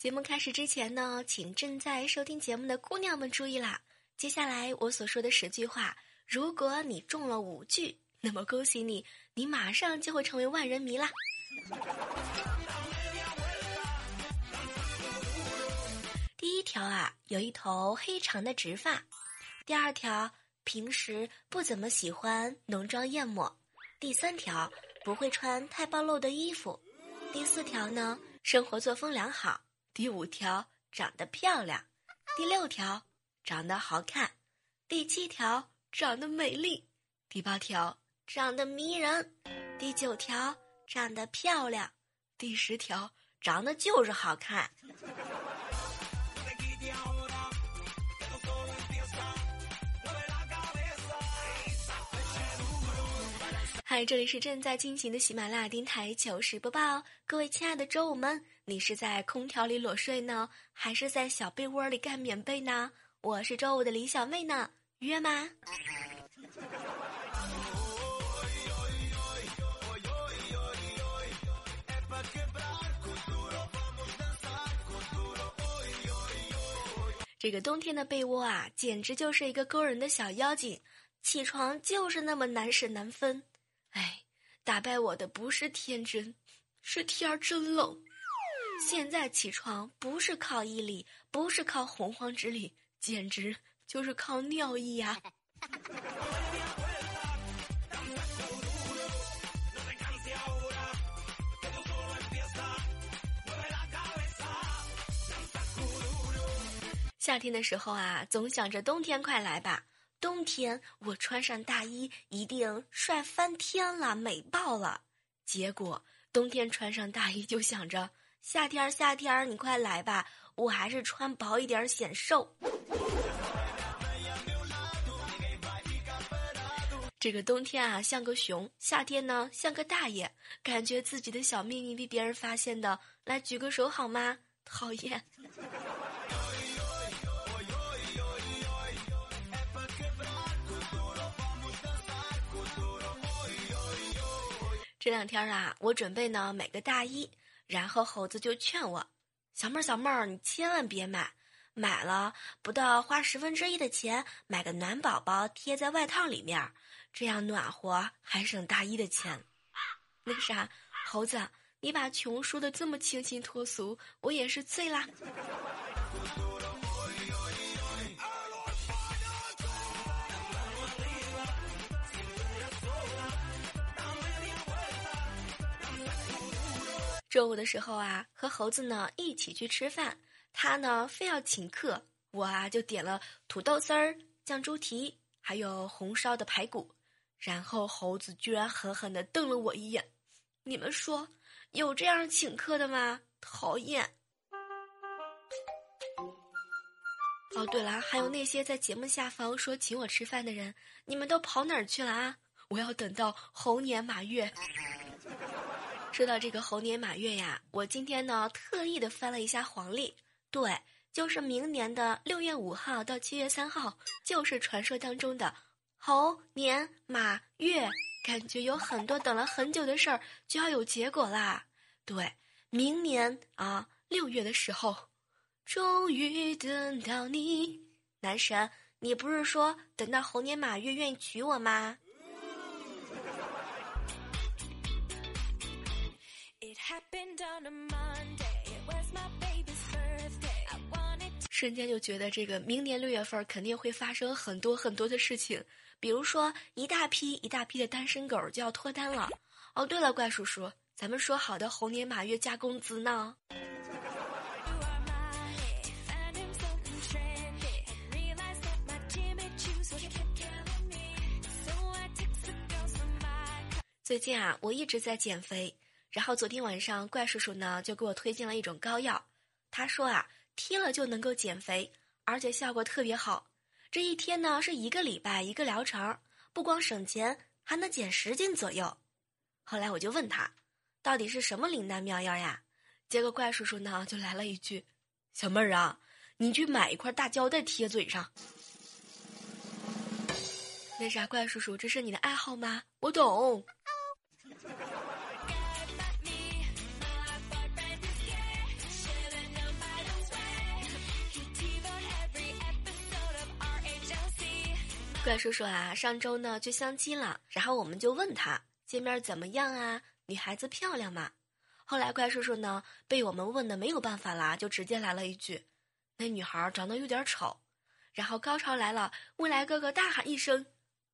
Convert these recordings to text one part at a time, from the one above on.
节目开始之前呢，请正在收听节目的姑娘们注意啦！接下来我所说的十句话，如果你中了五句，那么恭喜你，你马上就会成为万人迷啦！第一条啊，有一头黑长的直发；第二条，平时不怎么喜欢浓妆艳抹；第三条，不会穿太暴露的衣服；第四条呢，生活作风良好。第五条，长得漂亮；第六条，长得好看；第七条，长得美丽；第八条，长得迷人；第九条，长得漂亮；第十条，长得就是好看。嗨，这里是正在进行的喜马拉雅电台糗事播报，各位亲爱的周五们，你是在空调里裸睡呢，还是在小被窝里盖棉被呢？我是周五的李小妹呢，约吗？这个冬天的被窝啊，简直就是一个勾人的小妖精，起床就是那么难舍难分。哎，打败我的不是天真，是天儿真冷。现在起床不是靠毅力，不是靠洪荒之力，简直就是靠尿意呀！夏天的时候啊，总想着冬天快来吧。冬天我穿上大衣一定帅翻天了，美爆了。结果冬天穿上大衣就想着夏天夏天你快来吧，我还是穿薄一点显瘦。这个冬天啊像个熊，夏天呢像个大爷，感觉自己的小秘密被别人发现的，来举个手好吗？讨厌。这两天啊，我准备呢买个大衣，然后猴子就劝我：“小妹儿，小妹儿，你千万别买，买了不到花十分之一的钱，买个暖宝宝贴在外套里面，这样暖和还省大衣的钱。”那个啥，猴子，你把穷说的这么清新脱俗，我也是醉啦。周五的时候啊，和猴子呢一起去吃饭，他呢非要请客，我啊就点了土豆丝儿、酱猪蹄，还有红烧的排骨，然后猴子居然狠狠地瞪了我一眼。你们说有这样请客的吗？讨厌！哦，对了，还有那些在节目下方说请我吃饭的人，你们都跑哪儿去了啊？我要等到猴年马月。说到这个猴年马月呀，我今天呢特意的翻了一下黄历，对，就是明年的六月五号到七月三号，就是传说当中的猴年马月，感觉有很多等了很久的事儿就要有结果啦。对，明年啊六月的时候，终于等到你，男神，你不是说等到猴年马月愿意娶我吗？瞬间就觉得这个明年六月份肯定会发生很多很多的事情，比如说一大批一大批的单身狗就要脱单了。哦，对了，怪叔叔，咱们说好的猴年马月加工资呢？最近啊，我一直在减肥。然后昨天晚上怪叔叔呢就给我推荐了一种膏药，他说啊贴了就能够减肥，而且效果特别好。这一天呢是一个礼拜一个疗程，不光省钱，还能减十斤左右。后来我就问他，到底是什么灵丹妙药呀？结果怪叔叔呢就来了一句：“小妹儿啊，你去买一块大胶带贴嘴上。”那啥，怪叔叔，这是你的爱好吗？我懂。怪叔叔啊，上周呢去相亲了，然后我们就问他见面怎么样啊？女孩子漂亮吗？后来怪叔叔呢被我们问的没有办法啦，就直接来了一句：“那女孩长得有点丑。”然后高潮来了，未来哥哥大喊一声：“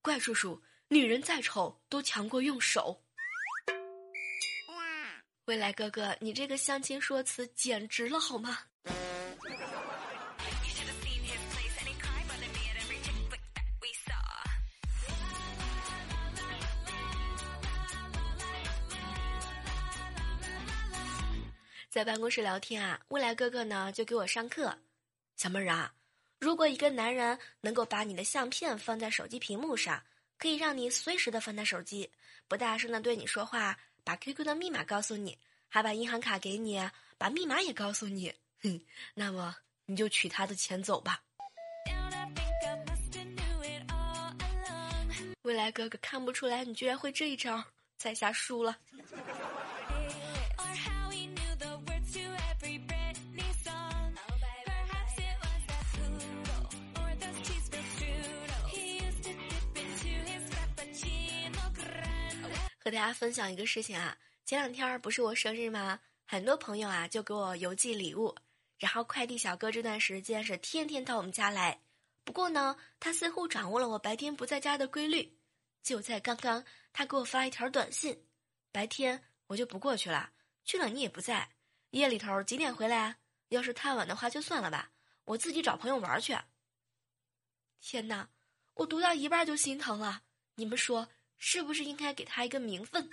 怪叔叔，女人再丑都强过用手。”未来哥哥，你这个相亲说辞简直了好吗？在办公室聊天啊，未来哥哥呢就给我上课。小妹儿啊，如果一个男人能够把你的相片放在手机屏幕上，可以让你随时的翻他手机，不大声的对你说话，把 QQ 的密码告诉你，还把银行卡给你，把密码也告诉你，哼，那么你就取他的钱走吧。未来哥哥看不出来你居然会这一招，在下输了。和大家分享一个事情啊，前两天不是我生日吗？很多朋友啊就给我邮寄礼物，然后快递小哥这段时间是天天到我们家来。不过呢，他似乎掌握了我白天不在家的规律。就在刚刚，他给我发一条短信：白天我就不过去了，去了你也不在。夜里头几点回来啊？要是太晚的话就算了吧，我自己找朋友玩去。天哪，我读到一半就心疼了。你们说？是不是应该给他一个名分？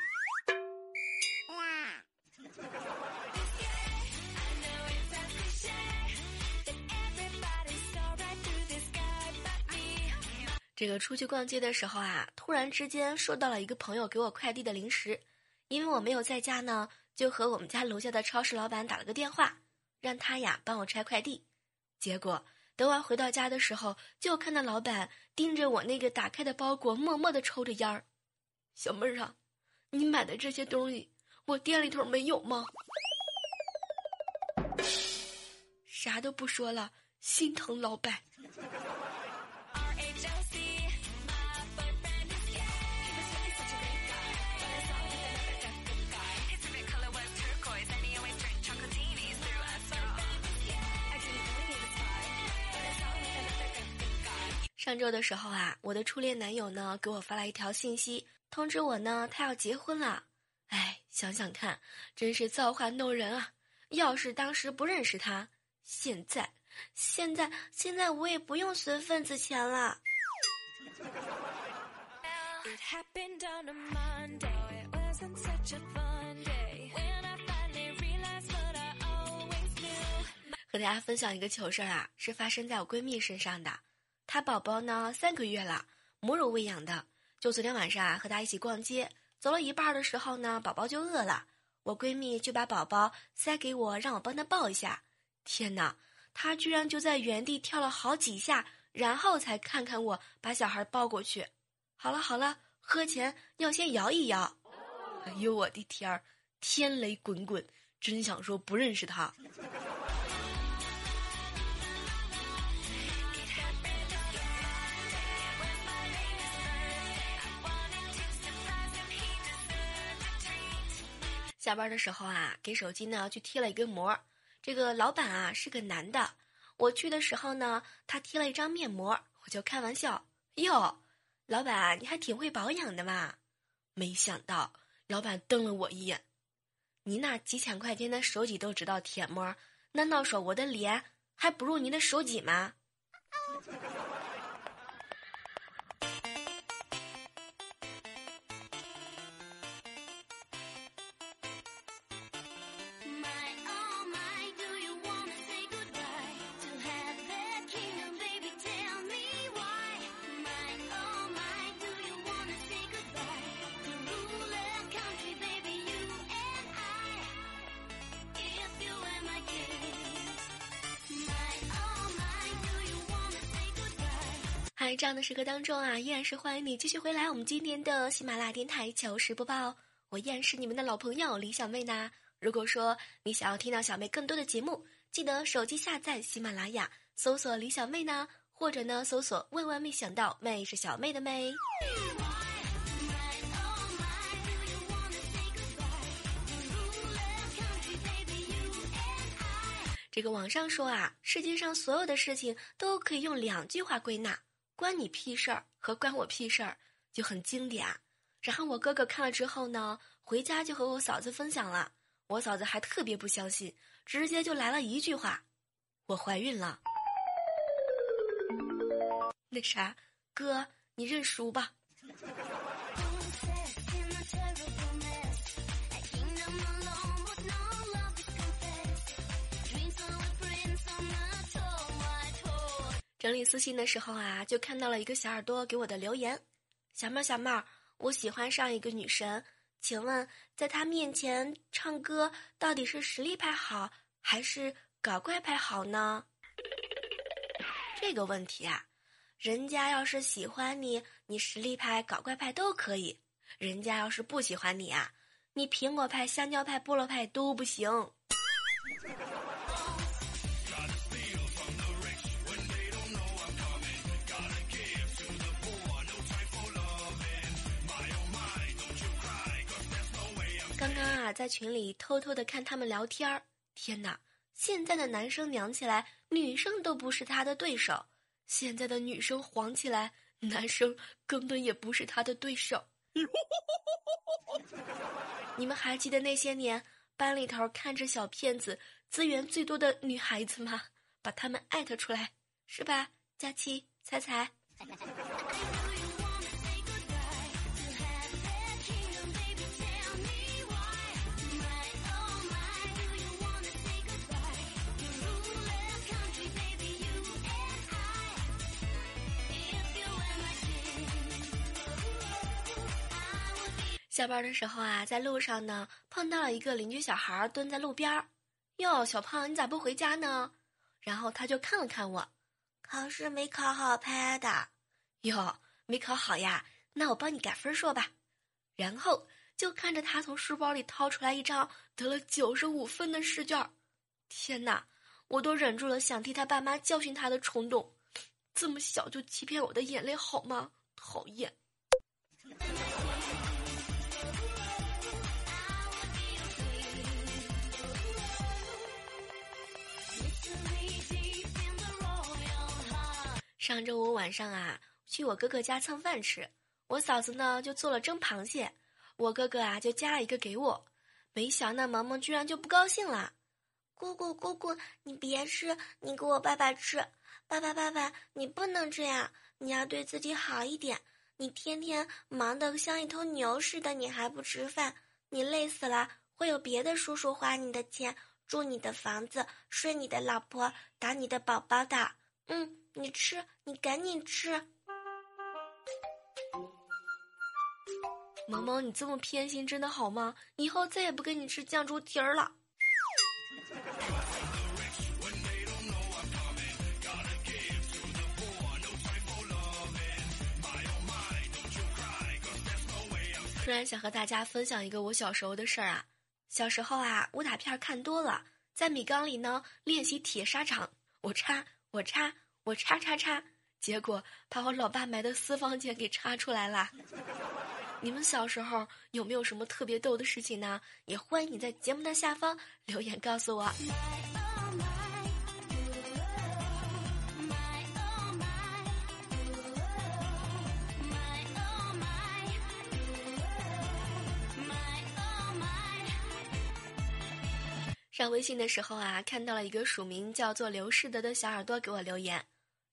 这个出去逛街的时候啊，突然之间收到了一个朋友给我快递的零食，因为我没有在家呢，就和我们家楼下的超市老板打了个电话，让他呀帮我拆快递。结果等我回到家的时候，就看到老板盯着我那个打开的包裹，默默的抽着烟儿。小妹儿啊，你买的这些东西，我店里头没有吗？啥都不说了，心疼老板。上周的时候啊，我的初恋男友呢给我发了一条信息。通知我呢，他要结婚了。哎，想想看，真是造化弄人啊！要是当时不认识他，现在，现在，现在我也不用存份子钱了。和大家分享一个糗事儿啊，是发生在我闺蜜身上的。她宝宝呢三个月了，母乳喂养的。就昨天晚上啊，和她一起逛街，走了一半的时候呢，宝宝就饿了，我闺蜜就把宝宝塞给我，让我帮她抱一下。天哪，她居然就在原地跳了好几下，然后才看看我，把小孩抱过去。好了好了，喝前要先摇一摇。哎呦我的天儿，天雷滚滚，真想说不认识他。下班的时候啊，给手机呢去贴了一个膜。这个老板啊是个男的。我去的时候呢，他贴了一张面膜，我就开玩笑：“哟，老板你还挺会保养的嘛。”没想到老板瞪了我一眼：“你那几千块钱的手机都知道贴膜，难道说我的脸还不如你的手机吗？”在这样的时刻当中啊，依然是欢迎你继续回来。我们今天的喜马拉雅电台糗事播报，我依然是你们的老朋友李小妹呢。如果说你想要听到小妹更多的节目，记得手机下载喜马拉雅，搜索李小妹呢，或者呢搜索万万没想到，妹是小妹的妹。这个网上说啊，世界上所有的事情都可以用两句话归纳：关你屁事儿和关我屁事儿，就很经典。然后我哥哥看了之后呢，回家就和我嫂子分享了，我嫂子还特别不相信，直接就来了一句话：我怀孕了。那啥，哥，你认输吧。整理私信的时候啊，就看到了一个小耳朵给我的留言：“小妹儿，小妹儿，我喜欢上一个女神，请问在她面前唱歌到底是实力派好还是搞怪派好呢？”这个问题啊，人家要是喜欢你，你实力派、搞怪派都可以；人家要是不喜欢你啊，你苹果派、香蕉派、菠萝派都不行。刚刚啊，在群里偷偷的看他们聊天儿。天哪，现在的男生娘起来，女生都不是他的对手；现在的女生黄起来，男生根本也不是他的对手。你们还记得那些年班里头看着小骗子资源最多的女孩子吗？把他们艾特出来，是吧？佳期、彩彩。下班的时候啊，在路上呢，碰到了一个邻居小孩蹲在路边儿。哟，小胖，你咋不回家呢？然后他就看了看我，考试没考好拍的。哟，没考好呀？那我帮你改分说吧。然后就看着他从书包里掏出来一张得了九十五分的试卷。天哪，我都忍住了想替他爸妈教训他的冲动。这么小就欺骗我的眼泪好吗？讨厌。上周五晚上啊，去我哥哥家蹭饭吃，我嫂子呢就做了蒸螃蟹，我哥哥啊就夹了一个给我，没想到萌萌居然就不高兴了。姑姑姑姑，你别吃，你给我爸爸吃。爸爸爸爸，你不能这样，你要对自己好一点。你天天忙得像一头牛似的，你还不吃饭，你累死了，会有别的叔叔花你的钱，住你的房子，睡你的老婆，打你的宝宝的。嗯。你吃，你赶紧吃。萌萌，你这么偏心，真的好吗？以后再也不跟你吃酱猪蹄儿了。突然想和大家分享一个我小时候的事儿啊。小时候啊，武打片看多了，在米缸里呢练习铁砂掌，我插，我插。我叉叉叉，结果把我老爸买的私房钱给叉出来了。你们小时候有没有什么特别逗的事情呢？也欢迎你在节目的下方留言告诉我。上微信的时候啊，看到了一个署名叫做刘世德的小耳朵给我留言。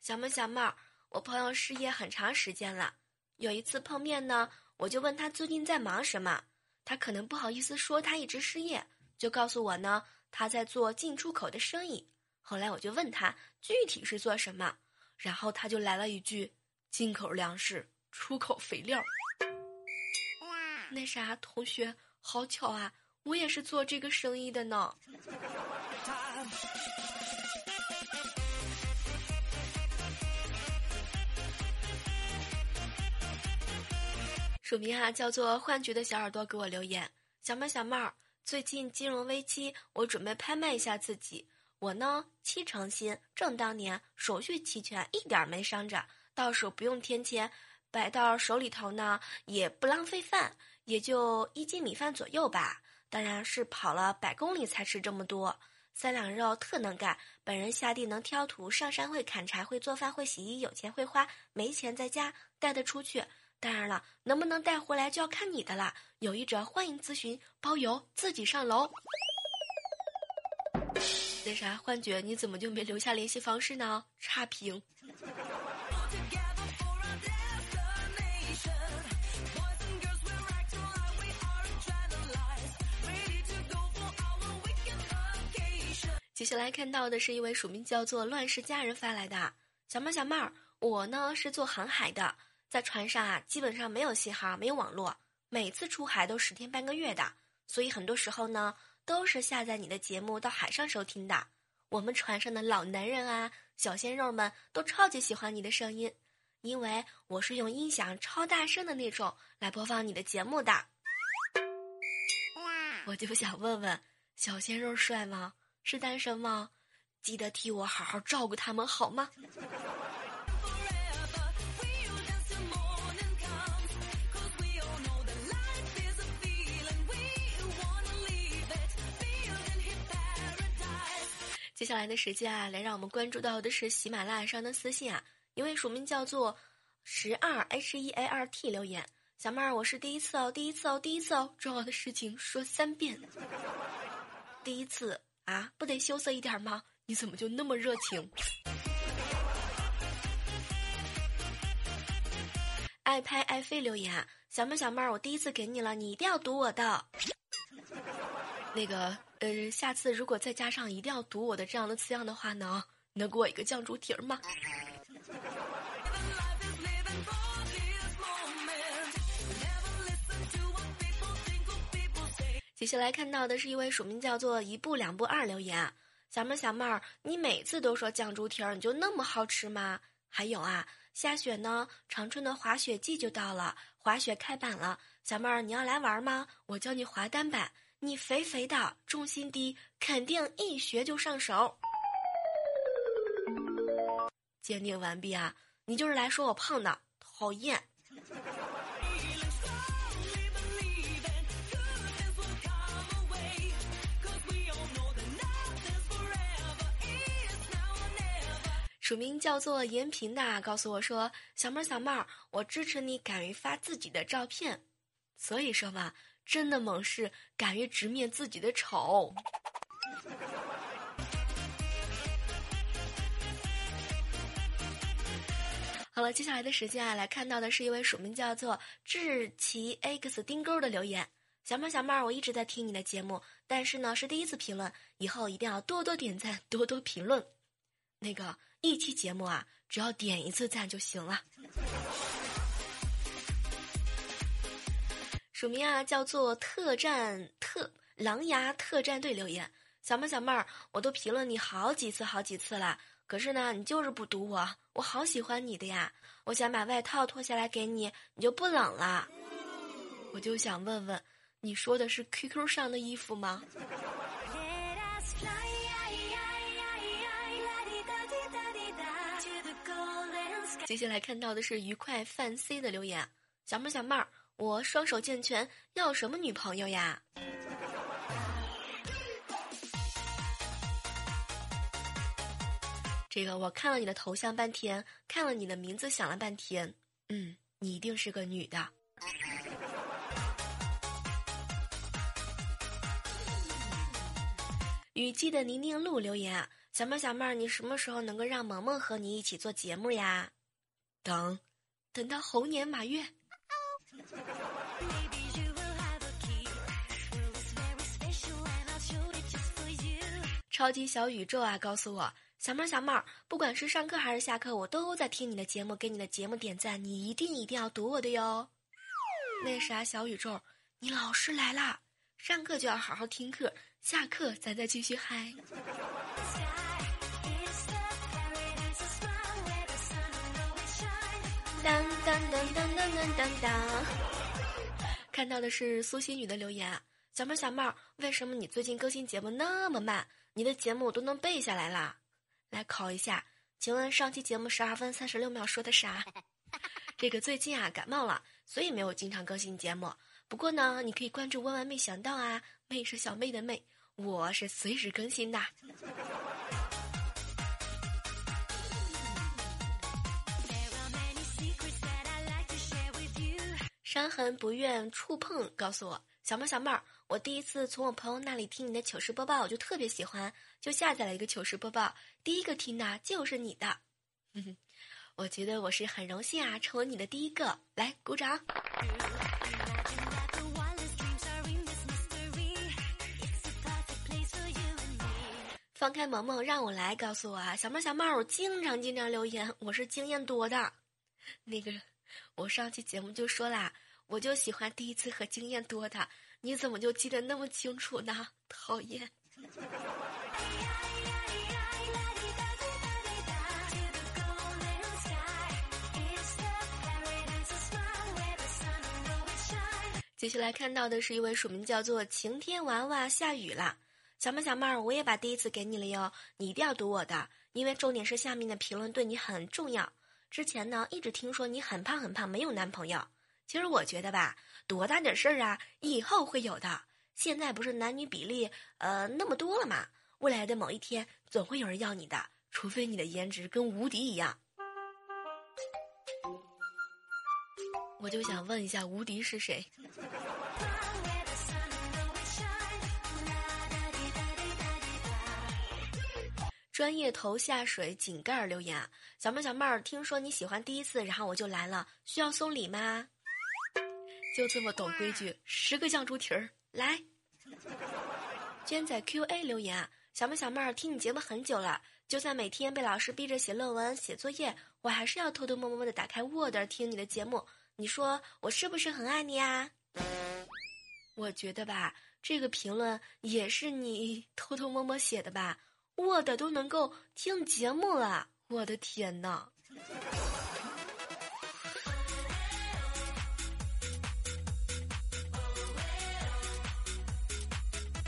小妹小妹儿，我朋友失业很长时间了。有一次碰面呢，我就问他最近在忙什么，他可能不好意思说他一直失业，就告诉我呢他在做进出口的生意。后来我就问他具体是做什么，然后他就来了一句：进口粮食，出口肥料。那啥，同学，好巧啊，我也是做这个生意的呢。署名啊叫做幻觉的小耳朵给我留言，小妹小妹儿，最近金融危机，我准备拍卖一下自己。我呢七成新，正当年，手续齐全，一点没伤着，到手不用添钱，摆到手里头呢也不浪费饭，也就一斤米饭左右吧。当然是跑了百公里才吃这么多。三两肉特能干，本人下地能挑土，上山会砍柴，会做饭，会洗衣，有钱会花，没钱在家带得出去。当然了，能不能带回来就要看你的啦。有意者欢迎咨询，包邮，自己上楼。那啥，幻觉，你怎么就没留下联系方式呢？差评。接下来看到的是一位署名叫做“乱世佳人”发来的小妹小妹儿，我呢是做航海的。在船上啊，基本上没有信号，没有网络，每次出海都十天半个月的，所以很多时候呢，都是下载你的节目到海上收听的。我们船上的老男人啊，小鲜肉们都超级喜欢你的声音，因为我是用音响超大声的那种来播放你的节目的。我就想问问，小鲜肉帅吗？是单身吗？记得替我好好照顾他们好吗？接下来的时间啊，来让我们关注到的是喜马拉雅上的私信啊，一位署名叫做十二 H E A R T 留言，小妹儿，我是第一次哦，第一次哦，第一次哦，重要的事情说三遍，第一次啊，不得羞涩一点吗？你怎么就那么热情？爱拍爱飞留言，小妹小妹儿，我第一次给你了，你一定要读我的。那个呃，下次如果再加上一定要读我的这样的字样的话呢，能给我一个酱猪蹄儿吗？接下来看到的是一位署名叫做一步两步二留言，小妹儿小妹儿，你每次都说酱猪蹄儿，你就那么好吃吗？还有啊，下雪呢，长春的滑雪季就到了，滑雪开板了，小妹儿你要来玩吗？我教你滑单板。你肥肥的，重心低，肯定一学就上手。鉴定完毕啊！你就是来说我胖的，讨厌。署名叫做延平的，告诉我说：“小妹儿，小妹儿，我支持你，敢于发自己的照片。”所以说嘛。真的猛士敢于直面自己的丑。好了，接下来的时间啊，来看到的是一位署名叫做志奇 X 钉钩的留言。小妹儿，小妹儿，我一直在听你的节目，但是呢是第一次评论，以后一定要多多点赞，多多评论。那个一期节目啊，只要点一次赞就行了。署名啊，叫做特战特狼牙特战队留言，小妹小妹儿，我都评论你好几次好几次了，可是呢，你就是不读我，我好喜欢你的呀，我想把外套脱下来给你，你就不冷了，我就想问问，你说的是 QQ 上的衣服吗？接下来看到的是愉快范 C 的留言，小妹小妹儿。我双手健全，要什么女朋友呀？这个我看了你的头像半天，看了你的名字想了半天，嗯，你一定是个女的。雨季的泥泞路留言，小妹小妹儿，你什么时候能够让萌萌和你一起做节目呀？等，等到猴年马月。超级小宇宙啊，告诉我，小妹儿小妹儿，不管是上课还是下课，我都在听你的节目，给你的节目点赞，你一定一定要读我的哟。那啥，小宇宙，你老师来啦，上课就要好好听课，下课咱再继续嗨。噔噔噔噔，看到的是苏西女的留言，小妹儿小妹儿，为什么你最近更新节目那么慢？你的节目我都能背下来啦，来考一下，请问上期节目十二分三十六秒说的啥？这个最近啊感冒了，所以没有经常更新节目。不过呢，你可以关注“万万没想到”啊，妹是小妹的妹，我是随时更新的。伤痕不愿触碰，告诉我，小妹小妹儿，我第一次从我朋友那里听你的糗事播报，我就特别喜欢，就下载了一个糗事播报，第一个听的就是你的，我觉得我是很荣幸啊，成为你的第一个，来鼓掌。放开萌萌，让我来告诉我啊，小妹小妹儿，我经常经常留言，我是经验多的，那个。我上期节目就说啦，我就喜欢第一次和经验多的，你怎么就记得那么清楚呢？讨厌。接下来看到的是一位署名叫做晴天娃娃下雨了，小妹小妹儿，我也把第一次给你了哟，你一定要读我的，因为重点是下面的评论对你很重要。之前呢，一直听说你很胖很胖，没有男朋友。其实我觉得吧，多大点事儿啊，以后会有的。现在不是男女比例呃那么多了嘛？未来的某一天，总会有人要你的，除非你的颜值跟无敌一样。我就想问一下，无敌是谁？专业头下水井盖留言，小妹小妹儿，听说你喜欢第一次，然后我就来了，需要送礼吗？就这么懂规矩，十个酱猪蹄儿来。娟仔 Q A 留言啊，小妹小妹儿，听你节目很久了，就算每天被老师逼着写论文、写作业，我还是要偷偷摸摸的打开 Word 听你的节目。你说我是不是很爱你啊？我觉得吧，这个评论也是你 偷偷摸摸写的吧。我的都能够听节目了，我的天呐！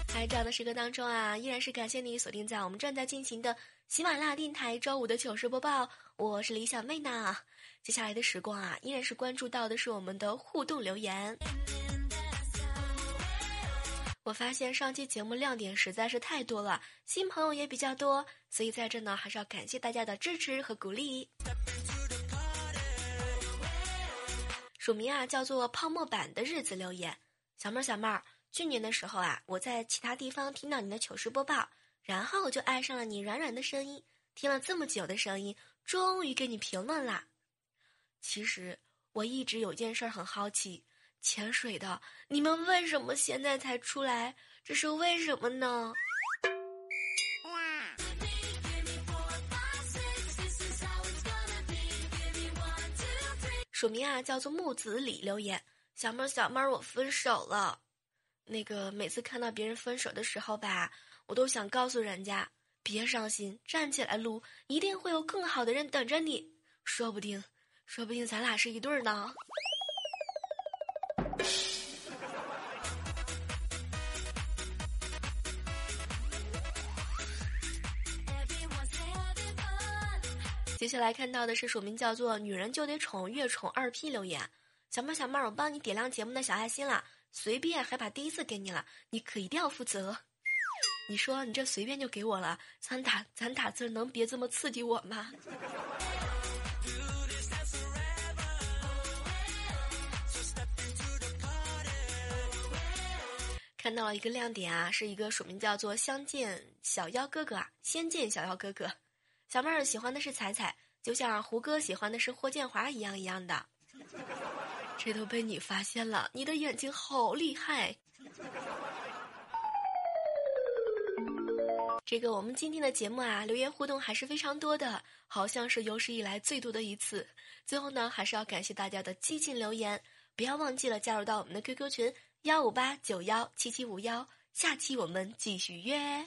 在这样的时刻当中啊，依然是感谢你锁定在我们正在进行的喜马拉雅电台周五的糗事播报，我是李小妹呢。接下来的时光啊，依然是关注到的是我们的互动留言。我发现上期节目亮点实在是太多了，新朋友也比较多，所以在这呢还是要感谢大家的支持和鼓励。署名啊叫做泡沫版的日子留言，小妹儿小妹儿，去年的时候啊，我在其他地方听到你的糗事播报，然后就爱上了你软软的声音，听了这么久的声音，终于给你评论啦。其实我一直有件事很好奇。潜水的，你们为什么现在才出来？这是为什么呢？署名啊叫做木子李留言，小妹儿小妹儿，我分手了。那个每次看到别人分手的时候吧，我都想告诉人家别伤心，站起来撸，一定会有更好的人等着你。说不定，说不定咱俩是一对儿呢。接下来看到的是署名叫做“女人就得宠，越宠二 P” 留言，小妹小妹，我帮你点亮节目的小爱心了，随便还把第一次给你了，你可一定要负责。你说你这随便就给我了，咱打咱打字能别这么刺激我吗？看到了一个亮点啊，是一个署名叫做“相见小妖哥哥”啊，“仙剑小妖哥哥”。小妹儿喜欢的是彩彩，就像胡歌喜欢的是霍建华一样一样的。这都被你发现了，你的眼睛好厉害。这个我们今天的节目啊，留言互动还是非常多的，好像是有史以来最多的一次。最后呢，还是要感谢大家的激进留言，不要忘记了加入到我们的 QQ 群幺五八九幺七七五幺，下期我们继续约。